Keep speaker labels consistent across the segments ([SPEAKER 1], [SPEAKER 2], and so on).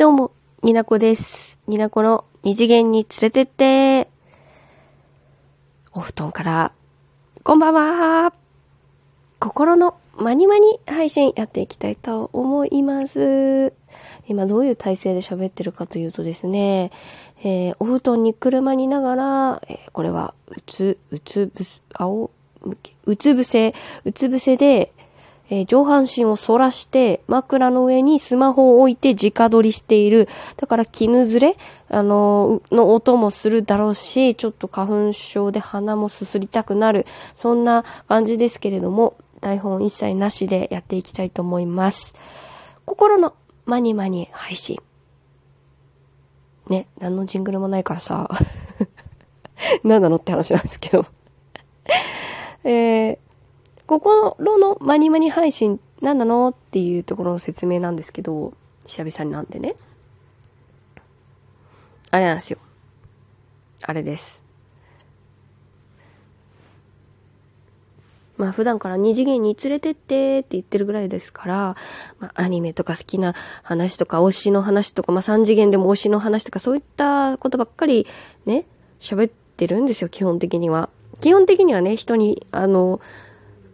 [SPEAKER 1] どうも、になこです。になこの二次元に連れてって。お布団から、こんばんは。心のまにまに配信やっていきたいと思います。今どういう体勢で喋ってるかというとですね、えーお布団に車にながら、えーこれは、うつ、うつぶす、青、向けうつ伏せ、うつ伏せで、えー上半身を反らして、枕の上にスマホを置いて直撮りしている。だから絹ずれあのー、の音もするだろうし、ちょっと花粉症で鼻もすすりたくなる。そんな感じですけれども、台本一切なしでやっていきたいと思います。心のマニマニ配信。ね、何のジングルもないからさ、何なのって話なんですけど。えー、心のマニマニ配信何なのっていうところの説明なんですけど、久々になんでね。あれなんですよ。あれです。まあ普段から二次元に連れてってって言ってるぐらいですから、まあアニメとか好きな話とか推しの話とか、まあ三次元でも推しの話とかそういったことばっかりね、喋ってるんですよ、基本的には。基本的にはね、人に、あの、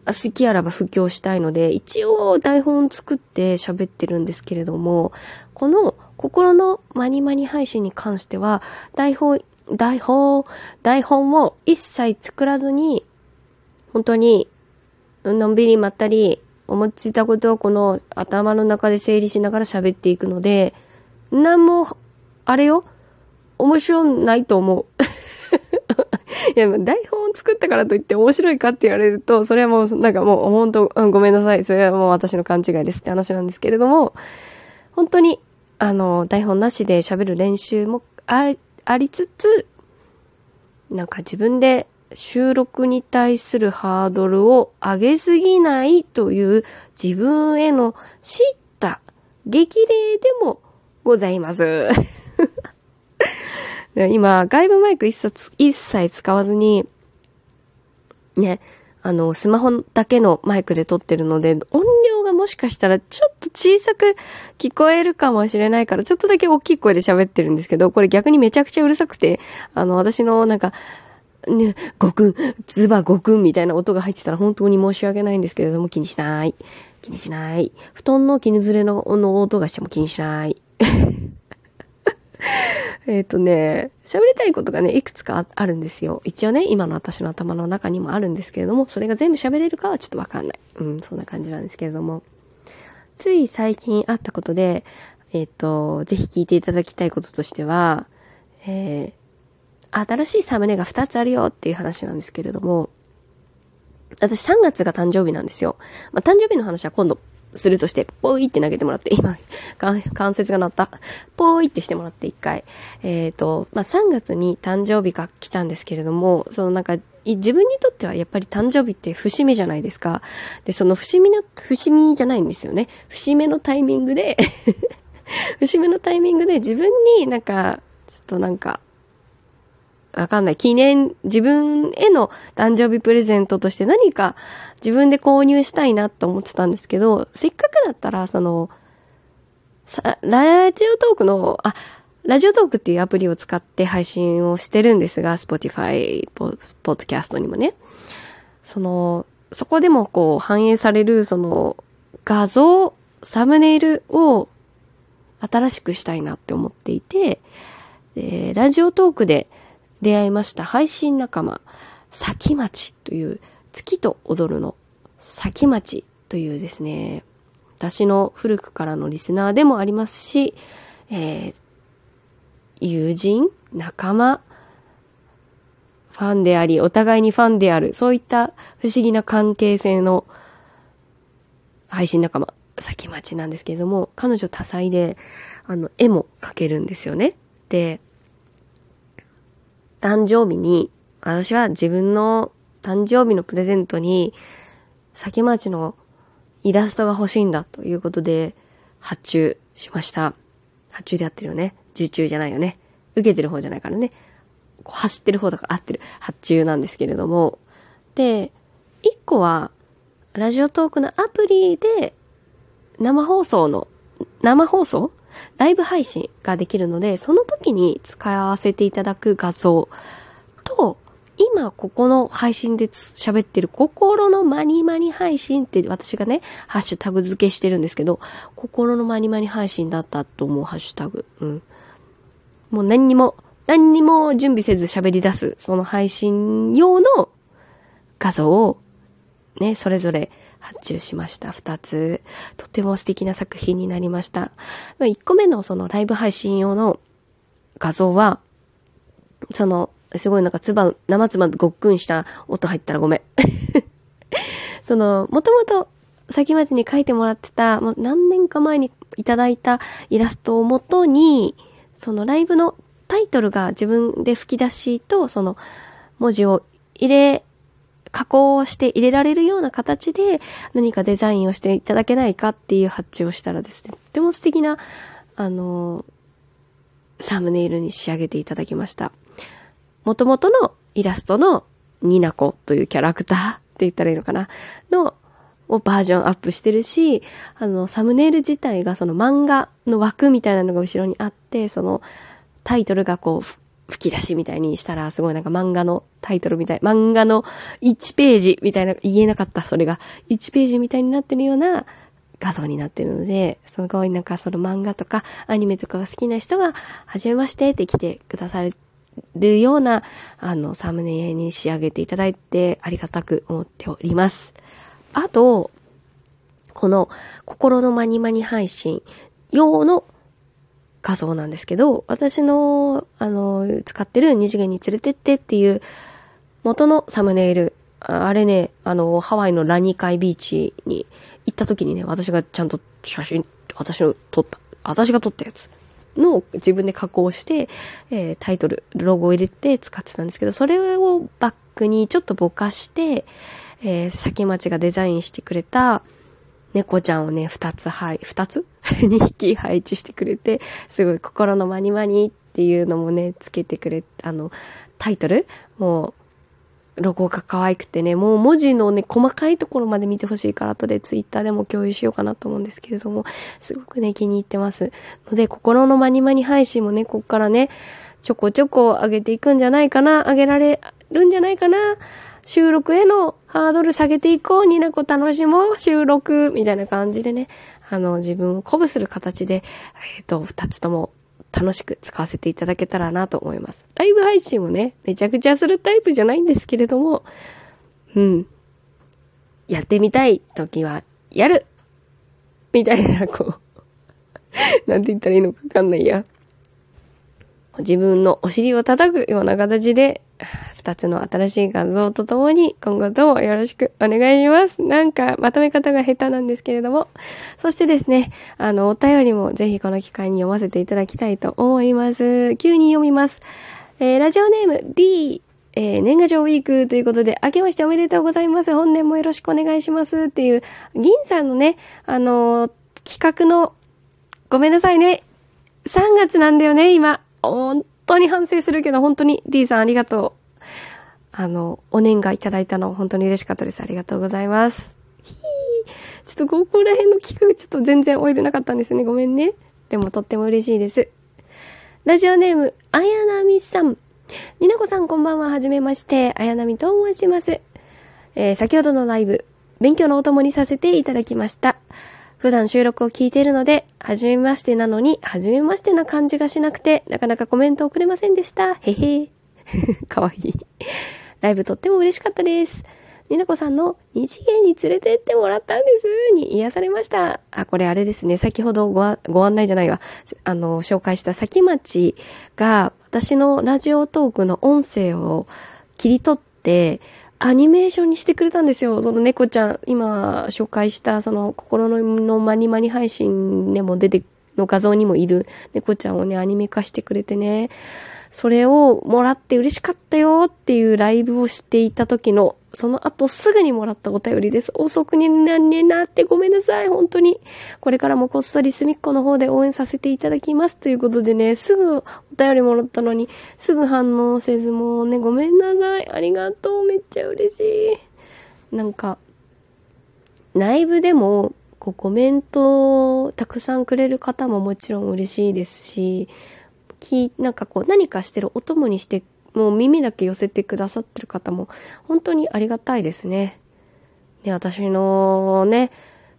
[SPEAKER 1] 好きあらば布教したいので、一応台本作って喋ってるんですけれども、この心のマニマニ配信に関しては、台本、台本、台本を一切作らずに、本当に、のんびりまったり、思いついたことをこの頭の中で整理しながら喋っていくので、なんも、あれよ、面白ないと思う。いや、台本を作ったからといって面白いかって言われると、それはもう、なんかもう、本当、うん、ごめんなさい。それはもう私の勘違いですって話なんですけれども、本当に、あの、台本なしで喋る練習もあありつつ、なんか自分で収録に対するハードルを上げすぎないという自分への知った激励でもございます。今、外部マイク一切一切使わずに、ね、あの、スマホだけのマイクで撮ってるので、音量がもしかしたらちょっと小さく聞こえるかもしれないから、ちょっとだけ大きい声で喋ってるんですけど、これ逆にめちゃくちゃうるさくて、あの、私のなんか、ね、ごくん、ズバごくんみたいな音が入ってたら本当に申し訳ないんですけれども、気にしない。気にしない。布団の絹ずれのの音がしても気にしない。えっとね、喋りたいことがね、いくつかあるんですよ。一応ね、今の私の頭の中にもあるんですけれども、それが全部喋れるかはちょっとわかんない。うん、そんな感じなんですけれども。つい最近あったことで、えっ、と、ぜひ聞いていただきたいこととしては、えー、新しいサムネが2つあるよっていう話なんですけれども、私3月が誕生日なんですよ。まあ、誕生日の話は今度するとして、ポイって投げてもらって、今、関節が鳴った。ポイってしてもらって一回。えっ、と、まあ、3月に誕生日が来たんですけれども、そのなんか、自分にとってはやっぱり誕生日って節目じゃないですか。で、その節目の、節目じゃないんですよね。節目のタイミングで、節目のタイミングで自分になんか、ちょっとなんか、わかんない。記念、自分への誕生日プレゼントとして何か自分で購入したいなと思ってたんですけど、せっかくだったら、その、ラジオトークの、あ、ラジオトークっていうアプリを使って配信をしてるんですが、Spotify、ポッドキャストにもね。その、そこでもこう反映される、その、画像、サムネイルを新しくしたいなって思っていて、ラジオトークで出会いました配信仲間、先町という、月と踊るの先町というですね、私の古くからのリスナーでもありますし、えー、友人、仲間、ファンであり、お互いにファンである、そういった不思議な関係性の配信仲間、先町なんですけれども、彼女多彩で、あの、絵も描けるんですよね。で、誕生日に、私は自分の誕生日のプレゼントに、先町のイラストが欲しいんだということで、発注しました。発注でやってるよね。受注じゃないよね。受けてる方じゃないからね。こう走ってる方だから合ってる。発注なんですけれども。で、一個は、ラジオトークのアプリで、生放送の、生放送ライブ配信ができるので、その時に使わせていただく画像と、今ここの配信で喋ってる心のマニマニ配信って私がね、ハッシュタグ付けしてるんですけど、心のマニマニ配信だったと思うハッシュタグ。うん。もう何にも、何にも準備せず喋り出す、その配信用の画像をね、それぞれ発注しました。二つ。とても素敵な作品になりました。一個目のそのライブ配信用の画像は、その、すごいなんかつば、生つばごっくんした音入ったらごめん。その、もともと、先町に書いてもらってた、もう何年か前にいただいたイラストをもとに、そのライブのタイトルが自分で吹き出しと、その文字を入れ加工をして入れられるような形で何かデザインをしていただけないかっていう発注をしたらですね、とても素敵な、あの、サムネイルに仕上げていただきました。元々のイラストのニナコというキャラクターって言ったらいいのかな？の、をバージョンアップしてるし、あの、サムネイル自体がその漫画の枠みたいなのが後ろにあって、そのタイトルがこう、吹き出しみたいにしたら、すごいなんか漫画のタイトルみたい、漫画の1ページみたいな、言えなかった、それが。1ページみたいになってるような画像になってるので、すごいなんかその漫画とかアニメとかが好きな人が、はじめましてって来てくださるような、あの、サムネに仕上げていただいてありがたく思っております。あと、この心のマニマニ配信用の画像なんですけど、私の、あの、使ってる二次元に連れてってっていう元のサムネイル、あれね、あの、ハワイのラニカイビーチに行った時にね、私がちゃんと写真、私の撮った、私が撮ったやつの自分で加工して、えー、タイトル、ロゴを入れて使ってたんですけど、それをバックにちょっとぼかして、えー、先町がデザインしてくれた、猫ちゃんをね、二つはい、二つ？二匹配置してくれて、すごい心のマニマニっていうのもね、つけてくれ、あの、タイトル？もう、ロゴが可愛くてね、もう文字のね、細かいところまで見てほしいから、後でツイッターでも共有しようかなと思うんですけれども、すごくね、気に入ってます。ので、心のマニマニ配信もね、こっからね、ちょこちょこ上げていくんじゃないかな、上げられるんじゃないかな、収録へのハードル下げていこう、になこ楽しもう、収録、みたいな感じでね、あの、自分を鼓舞する形で、えっ、ー、と、二つとも楽しく使わせていただけたらなと思います。ライブ配信もね、めちゃくちゃするタイプじゃないんですけれども、うん。やってみたい時は、やるみたいな、こう なんて言ったらいいのかわかんないや。自分のお尻を叩くような形で、二つの新しい画像とともに今後ともよろしくお願いします。なんかまとめ方が下手なんですけれども。そしてですね、あの、お便りもぜひこの機会に読ませていただきたいと思います。急に読みます。えー、ラジオネーム D、えー、年賀状ウィークということで、明けましておめでとうございます。本年もよろしくお願いしますっていう、銀さんのね、あのー、企画の、ごめんなさいね。3月なんだよね、今。本当に反省するけど、本当に D さんありがとう。あの、お年賀いただいたの本当に嬉しかったです。ありがとうございます。ひー。ちょっとここら辺の企画ちょっと全然終えてなかったんですね。ごめんね。でもとっても嬉しいです。ラジオネーム、あやなみさん。になこさんこんばんは。はじめまして。あやなみと申します。えー、先ほどのライブ、勉強のお供にさせていただきました。普段収録を聞いているので、はじめましてなのに、はじめましてな感じがしなくて、なかなかコメント送れませんでした。へへ。かわいい。ライブとっても嬉しかったです。になこさんの二次元に連れてってもらったんですに癒されました。あ、これあれですね。先ほどごご案内じゃないわ。あの、紹介した先町が私のラジオトークの音声を切り取って、アニメーションにしてくれたんですよ。その猫ちゃん、今紹介したその心のマニマニ配信でも出て、の画像にもいる猫ちゃんをね、アニメ化してくれてね、それをもらって嬉しかったよっていうライブをしていた時のその後すぐにもらったお便りです。遅くになんねなってごめんなさい、本当に。これからもこっそり隅っこの方で応援させていただきます。ということでね、すぐお便りもらったのに、すぐ反応せずもうね、ごめんなさい。ありがとう。めっちゃ嬉しい。なんか、ライブでも、こうコメントをたくさんくれる方ももちろん嬉しいですし、き、なんかこう何かしてるお供にして、もう耳だけ寄せてくださってる方も本当にありがたいですね。で、私のね、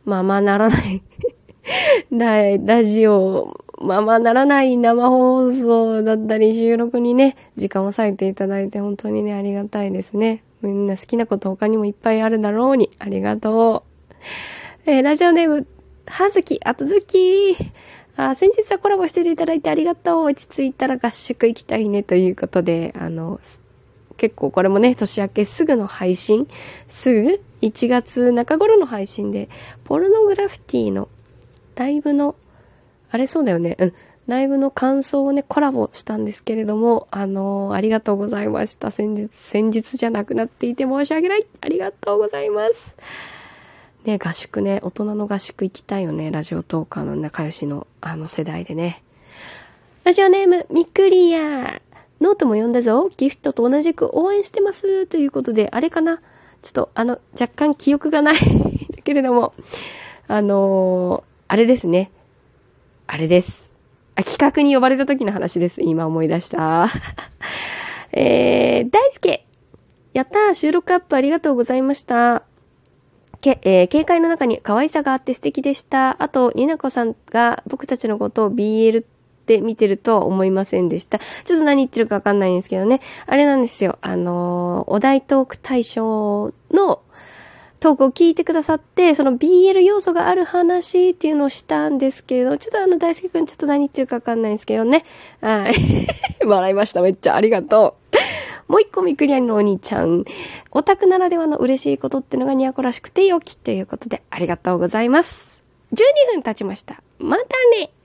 [SPEAKER 1] ままならない ララジオ、ままならない生放送だったり収録にね、時間を割いていただいて本当にね、ありがたいですね。みんな好きなこと他にもいっぱいあるだろうに、ありがとう。えー、ラジオネーム、はずき、あとずきあ、先日はコラボしていただいてありがとう。落ち着いたら合宿行きたいねということで、あの、結構これもね、年明けすぐの配信、すぐ1月中頃の配信で、ポルノグラフィティのライブの、あれそうだよね。うん。ライブの感想をね、コラボしたんですけれども、あのー、ありがとうございました。先日、先日じゃなくなっていて申し訳ない。ありがとうございます。ね、合宿ね、大人の合宿行きたいよね。ラジオトーカーの仲良しの、あの世代でね。ラジオネーム、ミクリア。ノートも読んだぞ。ギフトと同じく応援してます。ということで、あれかなちょっと、あの、若干記憶がない だけれども、あのーあれですね。あれです。あ、企画に呼ばれた時の話です。今思い出した。えー、大輔やったー収録アップありがとうございました。け、えー、警戒の中に可愛さがあって素敵でした。あと、になこさんが僕たちのことを BL って見てるとは思いませんでした。ちょっと何言ってるかわかんないんですけどね。あれなんですよ。あのー、お題トーク大賞のトークを聞いてくださって、その BL 要素がある話っていうのをしたんですけれど、ちょっとあの大輔くんちょっと何言ってるかわかんないんですけどね。はい。笑いました。めっちゃありがとう。もう一個ミクリアンのお兄ちゃん。オタクならではの嬉しいことってのがニアコらしくて良きということでありがとうございます。12分経ちました。またね